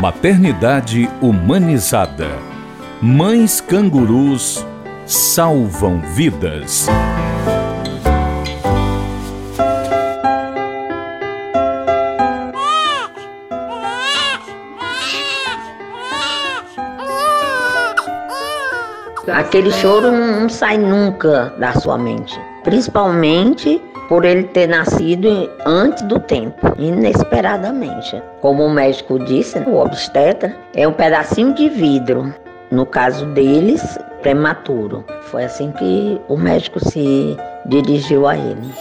Maternidade humanizada. Mães cangurus salvam vidas. Aquele choro não sai nunca da sua mente, principalmente por ele ter nascido antes do tempo, inesperadamente. Como o médico disse, o obstetra é um pedacinho de vidro. No caso deles, prematuro. Foi assim que o médico se dirigiu a ele.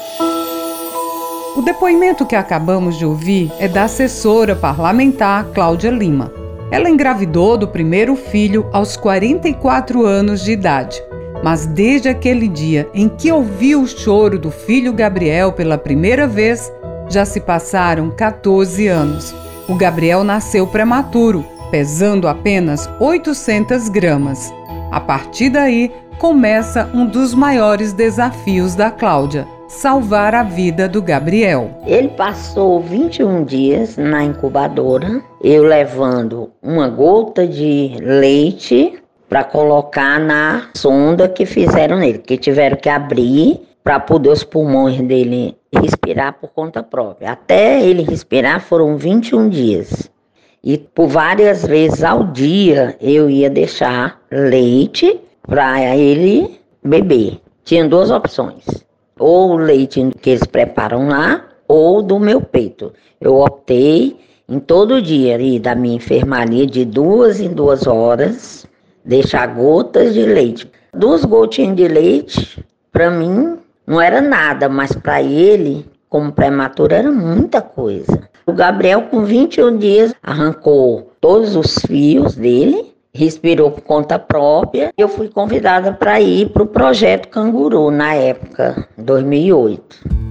O depoimento que acabamos de ouvir é da assessora parlamentar Cláudia Lima. Ela engravidou do primeiro filho aos 44 anos de idade. Mas desde aquele dia em que ouviu o choro do filho Gabriel pela primeira vez, já se passaram 14 anos. O Gabriel nasceu prematuro, pesando apenas 800 gramas. A partir daí, começa um dos maiores desafios da Cláudia: salvar a vida do Gabriel. Ele passou 21 dias na incubadora, eu levando uma gota de leite para colocar na sonda que fizeram nele, que tiveram que abrir para poder os pulmões dele respirar por conta própria. Até ele respirar foram 21 dias. E por várias vezes ao dia eu ia deixar leite para ele beber. Tinha duas opções: ou o leite que eles preparam lá, ou do meu peito. Eu optei em todo dia ir da minha enfermaria de duas em duas horas deixar gotas de leite. Duas gotinhas de leite, para mim, não era nada, mas para ele, como prematuro, era muita coisa. O Gabriel, com 21 dias, arrancou todos os fios dele, respirou por conta própria. Eu fui convidada para ir para o projeto Canguru, na época, 2008.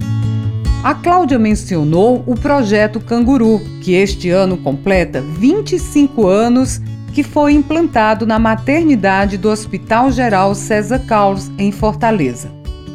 A Cláudia mencionou o projeto Canguru, que este ano completa 25 anos que foi implantado na maternidade do Hospital Geral César Carlos, em Fortaleza.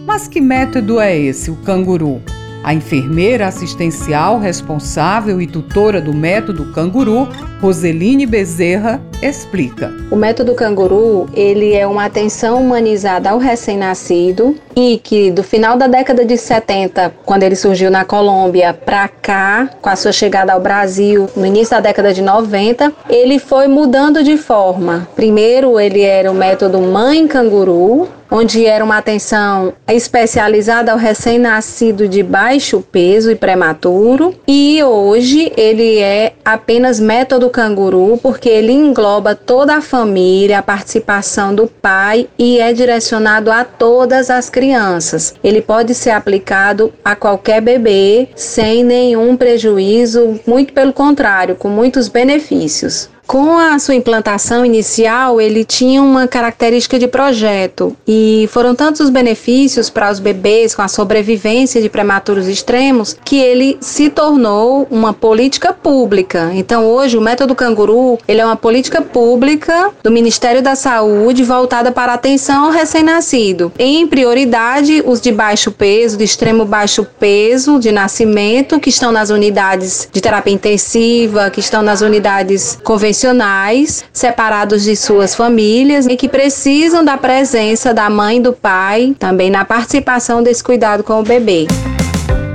Mas que método é esse, o canguru? A enfermeira assistencial responsável e tutora do método canguru, Roseline Bezerra, explica. O método canguru, ele é uma atenção humanizada ao recém-nascido e que do final da década de 70, quando ele surgiu na Colômbia, para cá, com a sua chegada ao Brasil, no início da década de 90, ele foi mudando de forma. Primeiro, ele era o método mãe canguru, onde era uma atenção especializada ao recém-nascido de baixo peso e prematuro, e hoje ele é apenas método canguru porque ele engloba toda a família, a participação do pai e é direcionado a todas as crianças. Ele pode ser aplicado a qualquer bebê sem nenhum prejuízo, muito pelo contrário, com muitos benefícios. Com a sua implantação inicial, ele tinha uma característica de projeto e foram tantos os benefícios para os bebês com a sobrevivência de prematuros extremos que ele se tornou uma política pública. Então, hoje o método canguru, ele é uma política pública do Ministério da Saúde voltada para a atenção ao recém-nascido. Em prioridade, os de baixo peso, de extremo baixo peso de nascimento, que estão nas unidades de terapia intensiva, que estão nas unidades convencionais convencionais, separados de suas famílias e que precisam da presença da mãe e do pai, também na participação desse cuidado com o bebê.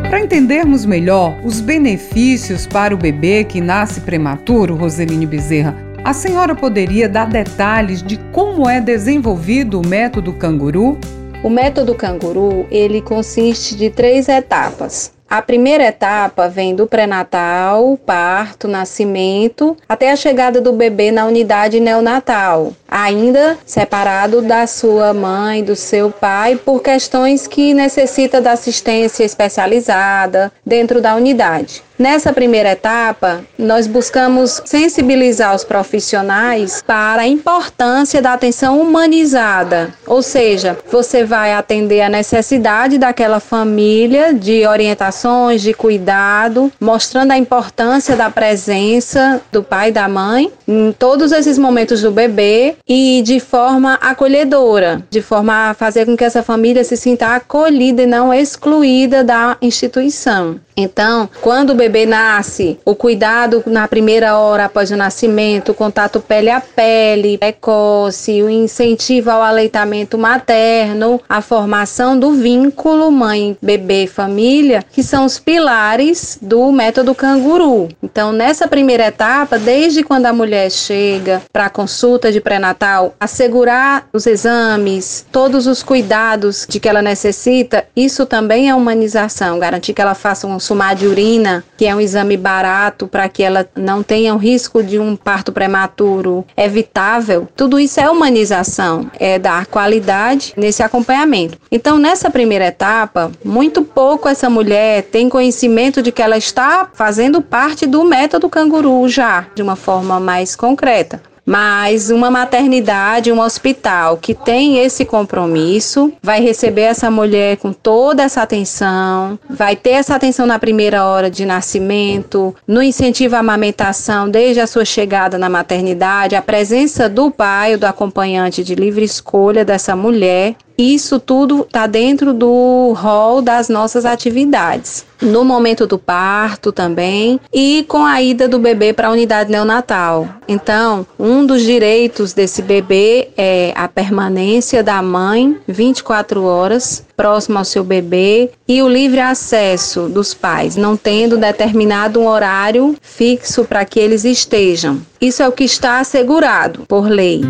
Para entendermos melhor os benefícios para o bebê que nasce prematuro, Roseline Bezerra, a senhora poderia dar detalhes de como é desenvolvido o método canguru? O método canguru, ele consiste de três etapas. A primeira etapa vem do pré-natal, parto, nascimento, até a chegada do bebê na unidade neonatal, ainda separado da sua mãe, do seu pai, por questões que necessita da assistência especializada dentro da unidade. Nessa primeira etapa, nós buscamos sensibilizar os profissionais para a importância da atenção humanizada, ou seja, você vai atender a necessidade daquela família de orientações de cuidado, mostrando a importância da presença do pai e da mãe em todos esses momentos do bebê e de forma acolhedora, de forma a fazer com que essa família se sinta acolhida e não excluída da instituição. Então, quando o bebê nasce, o cuidado na primeira hora após o nascimento, o contato pele a pele, precoce, o incentivo ao aleitamento materno, a formação do vínculo mãe, bebê, família, que são os pilares do método canguru. Então, nessa primeira etapa, desde quando a mulher chega para a consulta de pré-natal, assegurar os exames, todos os cuidados de que ela necessita, isso também é humanização, garantir que ela faça um consumar de urina, que é um exame barato para que ela não tenha o risco de um parto prematuro evitável, tudo isso é humanização, é dar qualidade nesse acompanhamento. Então, nessa primeira etapa, muito pouco essa mulher tem conhecimento de que ela está fazendo parte do método canguru já, de uma forma mais concreta. Mas uma maternidade, um hospital que tem esse compromisso, vai receber essa mulher com toda essa atenção, vai ter essa atenção na primeira hora de nascimento, no incentivo à amamentação desde a sua chegada na maternidade, a presença do pai ou do acompanhante de livre escolha dessa mulher isso tudo está dentro do rol das nossas atividades. No momento do parto também e com a ida do bebê para a unidade neonatal. Então, um dos direitos desse bebê é a permanência da mãe 24 horas próximo ao seu bebê e o livre acesso dos pais, não tendo determinado um horário fixo para que eles estejam. Isso é o que está assegurado por lei.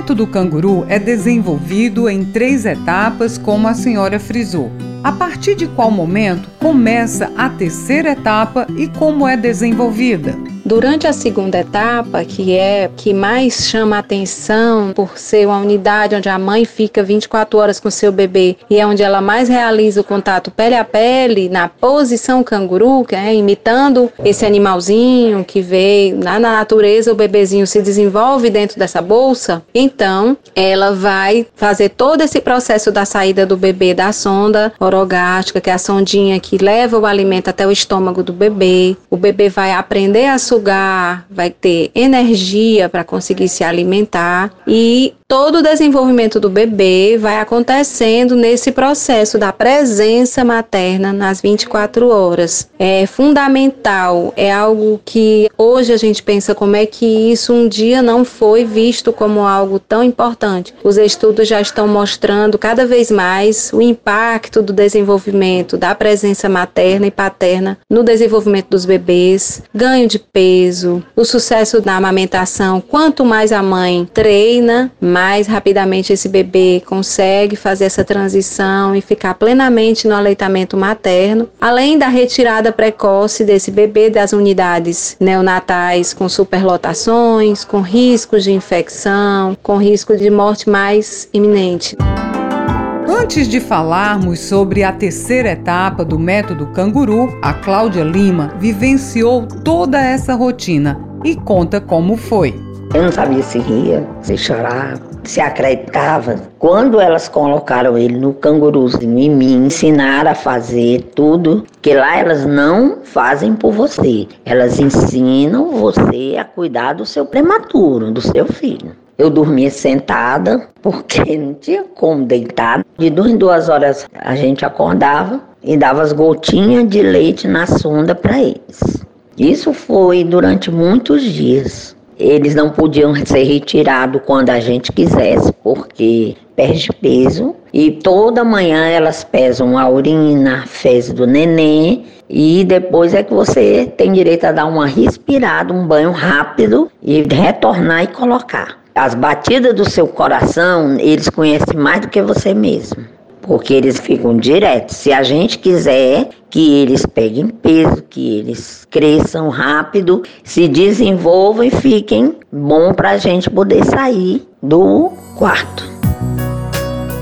O método canguru é desenvolvido em três etapas, como a senhora frisou. A partir de qual momento começa a terceira etapa e como é desenvolvida? Durante a segunda etapa, que é que mais chama atenção por ser uma unidade onde a mãe fica 24 horas com seu bebê e é onde ela mais realiza o contato pele a pele na posição canguru, que é imitando esse animalzinho que veio lá na natureza, o bebezinho se desenvolve dentro dessa bolsa. Então, ela vai fazer todo esse processo da saída do bebê da sonda orogástrica, que é a sondinha que leva o alimento até o estômago do bebê. O bebê vai aprender a sugar, vai ter energia para conseguir se alimentar e todo o desenvolvimento do bebê vai acontecendo nesse processo da presença materna nas 24 horas. É fundamental, é algo que hoje a gente pensa como é que isso um dia não foi visto como algo tão importante. Os estudos já estão mostrando cada vez mais o impacto do desenvolvimento da presença materna e paterna no desenvolvimento dos bebês, ganho de peso, o sucesso da amamentação. Quanto mais a mãe treina, mais mais rapidamente esse bebê consegue fazer essa transição e ficar plenamente no aleitamento materno, além da retirada precoce desse bebê das unidades neonatais com superlotações, com riscos de infecção, com risco de morte mais iminente. Antes de falarmos sobre a terceira etapa do método canguru, a Cláudia Lima vivenciou toda essa rotina e conta como foi. Eu não sabia se ria, se chorava, se acreditava. Quando elas colocaram ele no canguruzinho e me ensinaram a fazer tudo, que lá elas não fazem por você. Elas ensinam você a cuidar do seu prematuro, do seu filho. Eu dormia sentada, porque não tinha como deitar. De duas em duas horas a gente acordava e dava as gotinhas de leite na sonda para eles. Isso foi durante muitos dias eles não podiam ser retirados quando a gente quisesse, porque perde peso. E toda manhã elas pesam a urina, a fezes do neném. E depois é que você tem direito a dar uma respirada, um banho rápido e retornar e colocar. As batidas do seu coração, eles conhecem mais do que você mesmo porque eles ficam diretos. Se a gente quiser que eles peguem peso, que eles cresçam rápido, se desenvolvam e fiquem bom para a gente poder sair do quarto.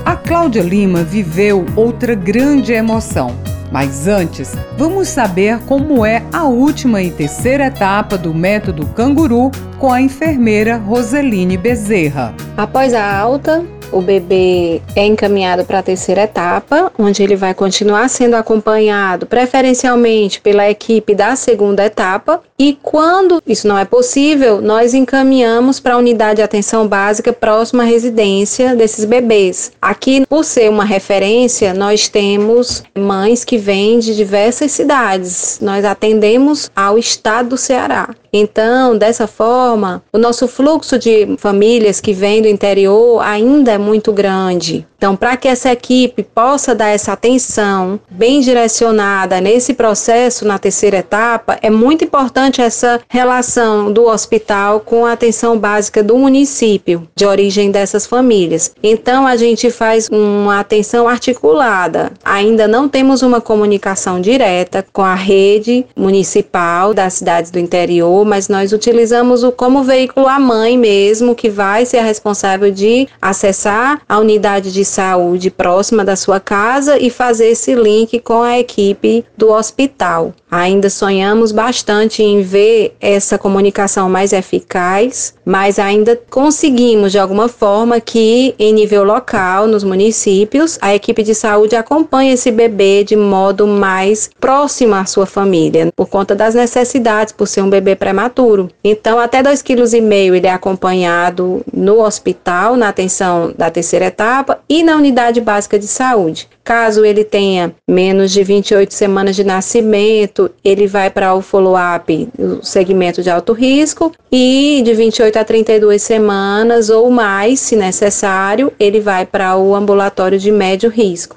A Cláudia Lima viveu outra grande emoção. Mas antes, vamos saber como é a última e terceira etapa do método canguru com a enfermeira Roseline Bezerra. Após a alta, o bebê é encaminhado para a terceira etapa, onde ele vai continuar sendo acompanhado preferencialmente pela equipe da segunda etapa. E quando isso não é possível, nós encaminhamos para a unidade de atenção básica próxima à residência desses bebês. Aqui, por ser uma referência, nós temos mães que vêm de diversas cidades. Nós atendemos ao estado do Ceará. Então, dessa forma, o nosso fluxo de famílias que vêm do interior ainda é muito grande. Então, para que essa equipe possa dar essa atenção bem direcionada nesse processo, na terceira etapa, é muito importante essa relação do hospital com a atenção básica do município de origem dessas famílias. Então, a gente faz uma atenção articulada. Ainda não temos uma comunicação direta com a rede municipal das cidades do interior, mas nós utilizamos o como veículo a mãe mesmo, que vai ser a responsável de acessar a unidade de saúde próxima da sua casa e fazer esse link com a equipe do hospital. Ainda sonhamos bastante em ver essa comunicação mais eficaz, mas ainda conseguimos de alguma forma que em nível local, nos municípios, a equipe de saúde acompanhe esse bebê de modo mais próximo à sua família, por conta das necessidades, por ser um bebê prematuro. Então, até 2,5 kg ele é acompanhado no hospital, na atenção da terceira etapa e na unidade básica de saúde. Caso ele tenha menos de 28 semanas de nascimento, ele vai para o follow-up, o segmento de alto risco, e de 28 a 32 semanas ou mais, se necessário, ele vai para o ambulatório de médio risco.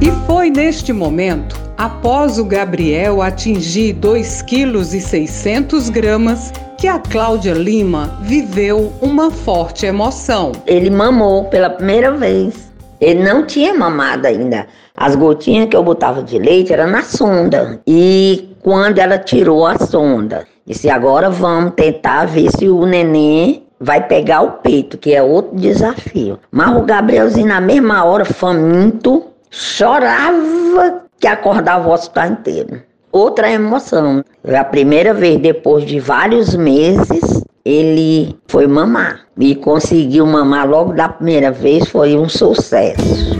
E foi neste momento, após o Gabriel atingir 2,6 kg, que a Cláudia Lima viveu uma forte emoção. Ele mamou pela primeira vez. Ele não tinha mamado ainda. As gotinhas que eu botava de leite era na sonda. E quando ela tirou a sonda, disse: agora vamos tentar ver se o neném vai pegar o peito, que é outro desafio. Mas o Gabrielzinho, na mesma hora, faminto, chorava que acordava o hospital inteiro. Outra emoção. A primeira vez, depois de vários meses, ele foi mamar e conseguiu mamar logo da primeira vez, foi um sucesso.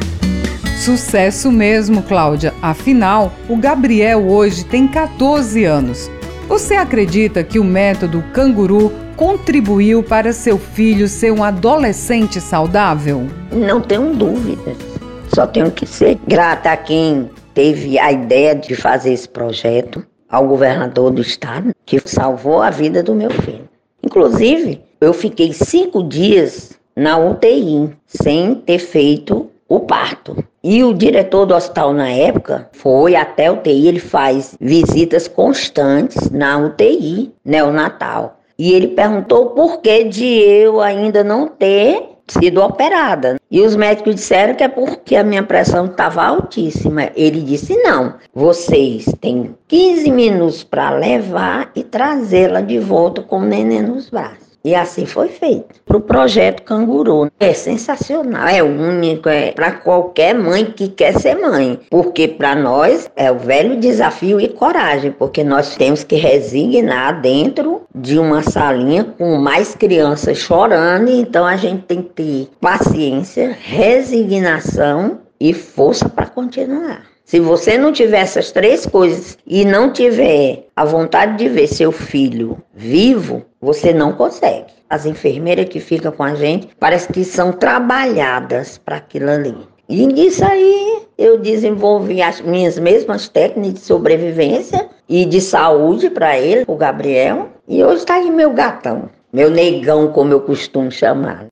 Sucesso mesmo, Cláudia. Afinal, o Gabriel hoje tem 14 anos. Você acredita que o método canguru contribuiu para seu filho ser um adolescente saudável? Não tenho dúvidas. Só tenho que ser grata a quem teve a ideia de fazer esse projeto, ao governador do estado, que salvou a vida do meu filho. Inclusive, eu fiquei cinco dias na UTI sem ter feito o parto. E o diretor do hospital na época foi até a UTI, ele faz visitas constantes na UTI neonatal. E ele perguntou por que de eu ainda não ter sido operada. E os médicos disseram que é porque a minha pressão estava altíssima. Ele disse: não, vocês têm 15 minutos para levar e trazê-la de volta com o neném nos braços. E assim foi feito. Para o projeto Canguru. É sensacional, é único, é para qualquer mãe que quer ser mãe. Porque para nós é o velho desafio e coragem, porque nós temos que resignar dentro de uma salinha com mais crianças chorando, então a gente tem que ter paciência, resignação e força para continuar. Se você não tiver essas três coisas e não tiver a vontade de ver seu filho vivo, você não consegue. As enfermeiras que ficam com a gente parece que são trabalhadas para aquilo ali. E nisso aí eu desenvolvi as minhas mesmas técnicas de sobrevivência e de saúde para ele, o Gabriel. E hoje está aí meu gatão, meu negão, como eu costumo chamar.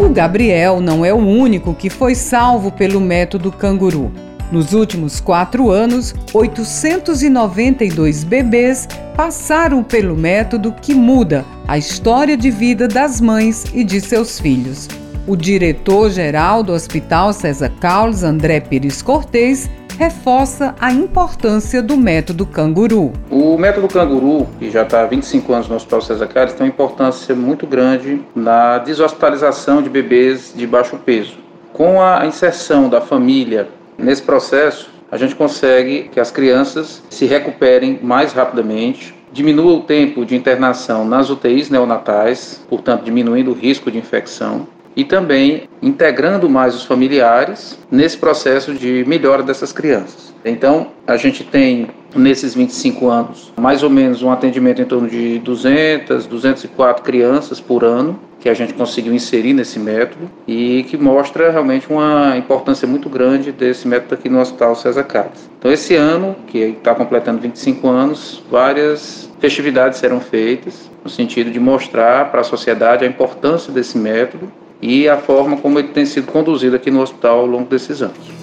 O Gabriel não é o único que foi salvo pelo método canguru. Nos últimos quatro anos, 892 bebês passaram pelo método que muda a história de vida das mães e de seus filhos. O diretor-geral do Hospital César Carlos, André Pires Cortez, reforça a importância do método canguru. O método canguru, que já está há 25 anos no Hospital César Carlos, tem uma importância muito grande na deshospitalização de bebês de baixo peso. Com a inserção da família nesse processo, a gente consegue que as crianças se recuperem mais rapidamente, diminua o tempo de internação nas UTIs neonatais, portanto, diminuindo o risco de infecção e também integrando mais os familiares nesse processo de melhora dessas crianças. Então, a gente tem nesses 25 anos mais ou menos um atendimento em torno de 200, 204 crianças por ano que a gente conseguiu inserir nesse método e que mostra realmente uma importância muito grande desse método aqui no Hospital César Carlos. Então, esse ano, que está completando 25 anos, várias festividades serão feitas no sentido de mostrar para a sociedade a importância desse método e a forma como ele tem sido conduzido aqui no hospital ao longo desses anos.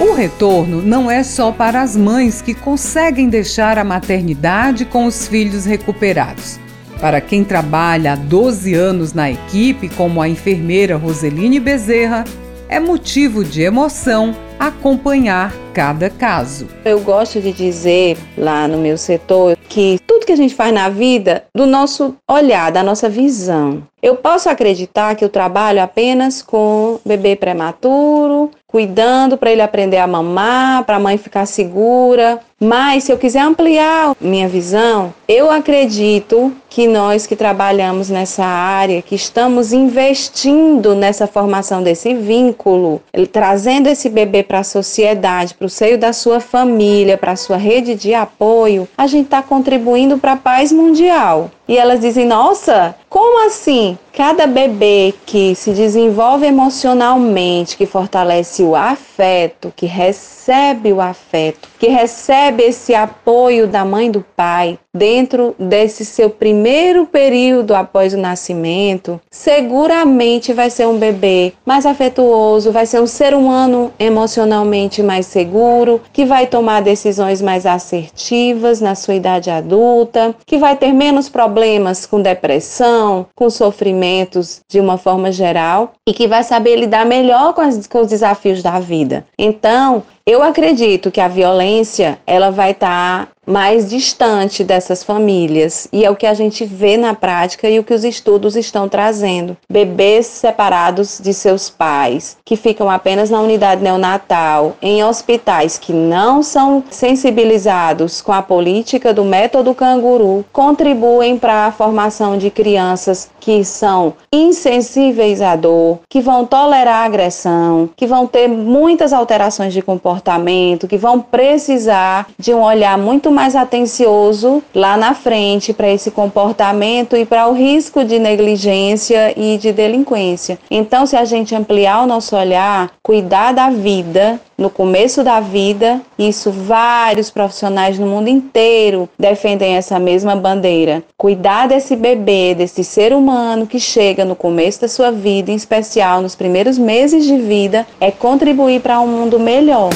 O retorno não é só para as mães que conseguem deixar a maternidade com os filhos recuperados. Para quem trabalha há 12 anos na equipe, como a enfermeira Roseline Bezerra, é motivo de emoção acompanhar cada caso. Eu gosto de dizer lá no meu setor que tudo que a gente faz na vida, do nosso olhar, da nossa visão. Eu posso acreditar que eu trabalho apenas com bebê prematuro, cuidando para ele aprender a mamar, para a mãe ficar segura. Mas se eu quiser ampliar minha visão, eu acredito que nós que trabalhamos nessa área, que estamos investindo nessa formação desse vínculo, trazendo esse bebê para a sociedade, para o seio da sua família, para a sua rede de apoio, a gente está contribuindo para a paz mundial. E elas dizem: Nossa, como assim? Cada bebê que se desenvolve emocionalmente, que fortalece o afeto, que recebe o afeto, que recebe esse apoio da mãe do pai dentro desse seu primeiro período após o nascimento, seguramente vai ser um bebê mais afetuoso, vai ser um ser humano emocionalmente mais seguro, que vai tomar decisões mais assertivas na sua idade adulta, que vai ter menos problemas com depressão, com sofrimentos de uma forma geral e que vai saber lidar melhor com, as, com os desafios da vida. Então, eu acredito que a violência ela vai estar tá mais distante dessas famílias e é o que a gente vê na prática e o que os estudos estão trazendo. Bebês separados de seus pais, que ficam apenas na unidade neonatal, em hospitais que não são sensibilizados com a política do método canguru, contribuem para a formação de crianças que são insensíveis à dor, que vão tolerar agressão, que vão ter muitas alterações de comportamento, que vão precisar de um olhar muito mais atencioso lá na frente para esse comportamento e para o risco de negligência e de delinquência. Então, se a gente ampliar o nosso olhar, cuidar da vida, no começo da vida, isso vários profissionais no mundo inteiro defendem essa mesma bandeira. Cuidar desse bebê, desse ser humano que chega no começo da sua vida, em especial nos primeiros meses de vida, é contribuir para um mundo melhor.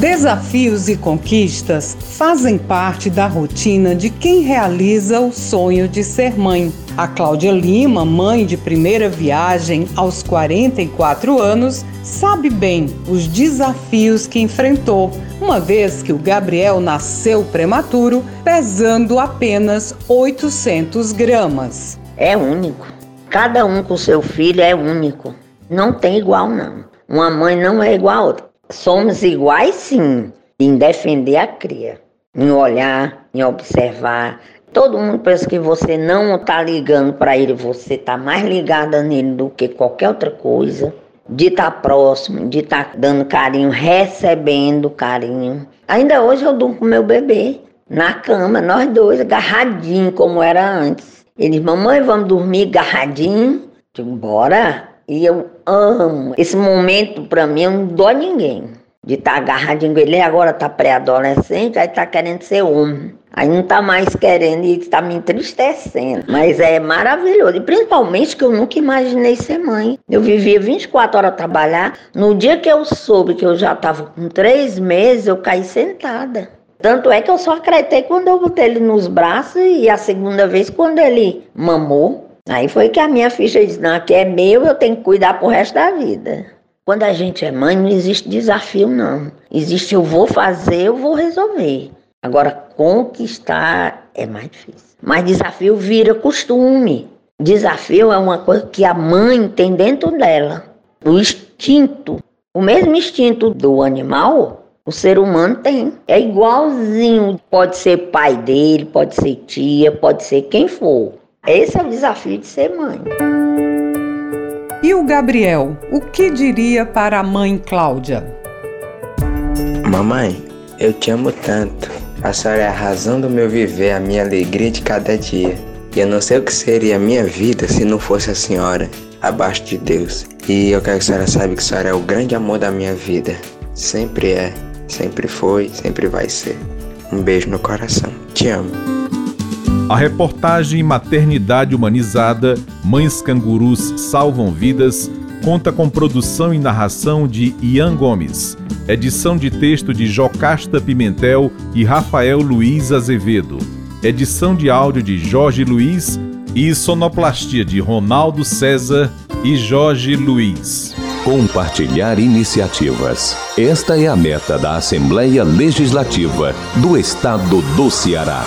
Desafios e conquistas fazem parte da rotina de quem realiza o sonho de ser mãe. A Cláudia Lima, mãe de primeira viagem aos 44 anos, sabe bem os desafios que enfrentou, uma vez que o Gabriel nasceu prematuro, pesando apenas 800 gramas. É único. Cada um com seu filho é único. Não tem igual, não. Uma mãe não é igual a outra. Somos iguais, sim, em defender a cria, em olhar, em observar. Todo mundo pensa que você não está ligando para ele, você está mais ligada nele do que qualquer outra coisa. De estar tá próximo, de estar tá dando carinho, recebendo carinho. Ainda hoje eu durmo com meu bebê na cama, nós dois, agarradinho como era antes. Ele, mamãe, vamos dormir agarradinho? Digo, bora. E eu amo. Esse momento, para mim, não dói ninguém. De estar tá agarradinho com ele, agora tá pré-adolescente, aí tá querendo ser homem. Aí não tá mais querendo e está me entristecendo. Mas é maravilhoso. E principalmente que eu nunca imaginei ser mãe. Eu vivia 24 horas a trabalhar. No dia que eu soube que eu já estava com três meses, eu caí sentada. Tanto é que eu só acreditei quando eu botei ele nos braços e a segunda vez quando ele mamou. Aí foi que a minha ficha disse: não, aqui é meu, eu tenho que cuidar pro resto da vida. Quando a gente é mãe, não existe desafio, não. Existe eu vou fazer, eu vou resolver. Agora, conquistar é mais difícil. Mas desafio vira costume. Desafio é uma coisa que a mãe tem dentro dela. O instinto. O mesmo instinto do animal, o ser humano tem. É igualzinho. Pode ser pai dele, pode ser tia, pode ser quem for. Esse é o desafio de ser mãe. E o Gabriel, o que diria para a mãe Cláudia? Mamãe, eu te amo tanto. A senhora é a razão do meu viver, a minha alegria de cada dia. E eu não sei o que seria a minha vida se não fosse a senhora, abaixo de Deus. E eu quero que a senhora saiba que a senhora é o grande amor da minha vida. Sempre é, sempre foi, sempre vai ser. Um beijo no coração. Te amo. A reportagem Maternidade Humanizada Mães Cangurus Salvam Vidas conta com produção e narração de Ian Gomes, edição de texto de Jocasta Pimentel e Rafael Luiz Azevedo, edição de áudio de Jorge Luiz e sonoplastia de Ronaldo César e Jorge Luiz. Compartilhar iniciativas. Esta é a meta da Assembleia Legislativa do Estado do Ceará.